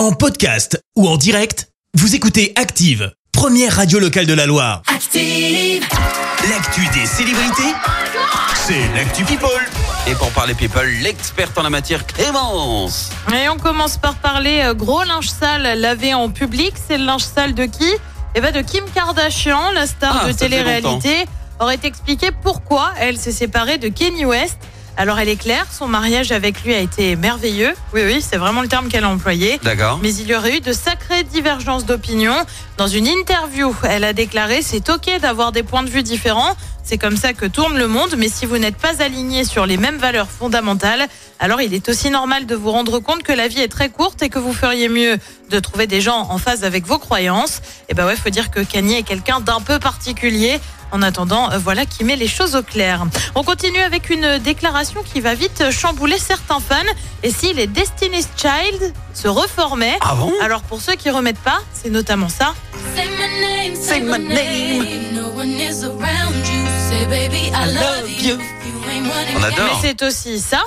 En podcast ou en direct, vous écoutez Active, première radio locale de la Loire. Active. L'actu des célébrités, c'est l'actu People. Et pour parler people, l'experte en la matière Clémence. Et on commence par parler euh, gros linge sale lavé en public. C'est le linge sale de qui? Eh ben de Kim Kardashian, la star Ah, de ça fait télé-réalité, aurait expliqué pourquoi elle s'est séparée de Kanye West. Alors elle est claire, son mariage avec lui a été merveilleux. Oui, oui, c'est vraiment le terme qu'elle a employé. D'accord. Mais il y aurait eu de sacrées divergences d'opinion. Dans une interview, elle a déclaré c'est ok d'avoir des points de vue différents. C'est comme ça que tourne le monde, mais si vous n'êtes pas aligné sur les mêmes valeurs fondamentales, alors il est aussi normal de vous rendre compte que la vie est très courte et que vous feriez mieux de trouver des gens en phase avec vos croyances. Et ben ouais, faut dire que Kanye est quelqu'un d'un peu particulier. En attendant, euh, voilà qui met les choses au clair. On continue avec une déclaration qui va vite chambouler certains fans. Et si les Destiny's Child se reformaient Ah bon? alors pour ceux qui remettent pas, c'est notamment ça. Say my name. Say my name. No one is around you. Say baby I, love, you. You ain't running On Mais adore. c'est aussi ça.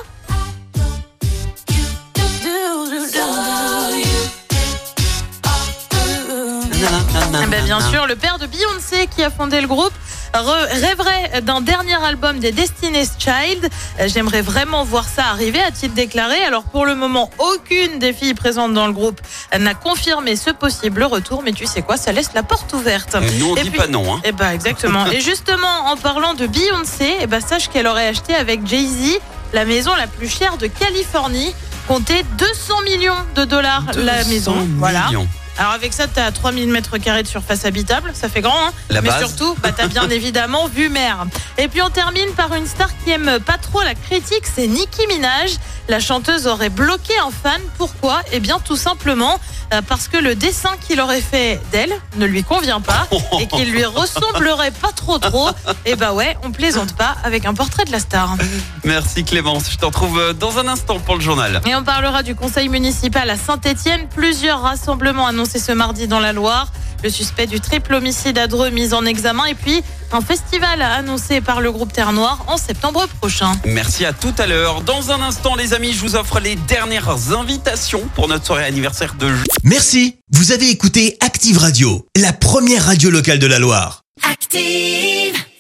Ben, bien sûr, le père de Beyoncé qui a fondé le groupe rêverait d'un dernier album des Destiny's Child. Euh, J'aimerais vraiment voir ça arriver, a-t-il déclaré. Alors pour le moment, aucune des filles présentes dans le groupe n'a confirmé ce possible retour, mais tu sais quoi, ça laisse la porte ouverte. Et Nous on Et dit puis- pas non. Hein. Eh ben exactement. Et justement, en parlant de Beyoncé, eh ben sache qu'elle aurait acheté avec Jay-Z la maison la plus chère de Californie. Comptez 200 millions de dollars la 200 maison. Voilà. Alors avec ça, t'as 3000 mètres carrés de surface habitable, ça fait grand, hein La Mais base. surtout, bah, t'as bien évidemment vu mer. Et puis on termine par une star qui aime pas trop la critique, c'est Nicki Minaj. La chanteuse aurait bloqué un fan. Pourquoi? Eh bien tout simplement euh, parce que le dessin qu'il aurait fait d'elle ne lui convient pas et qu'il lui ressemblerait pas trop trop. Et bah ouais, on plaisante pas avec un portrait de la star. Merci Clémence. Je t'en retrouve euh, dans un instant pour le journal. Et on parlera du conseil municipal à Saint-Etienne. Plusieurs rassemblements annoncés ce mardi dans la Loire. Le suspect du triple homicide à Dreux mis en examen. Et puis un festival annoncé par le groupe Terre Noire en septembre prochain. Merci à tout à l'heure. Dans un instant, les amis, je vous offre les dernières invitations pour notre soirée anniversaire de juin. Merci, vous avez écouté Active Radio, la première radio locale de la Loire. Active.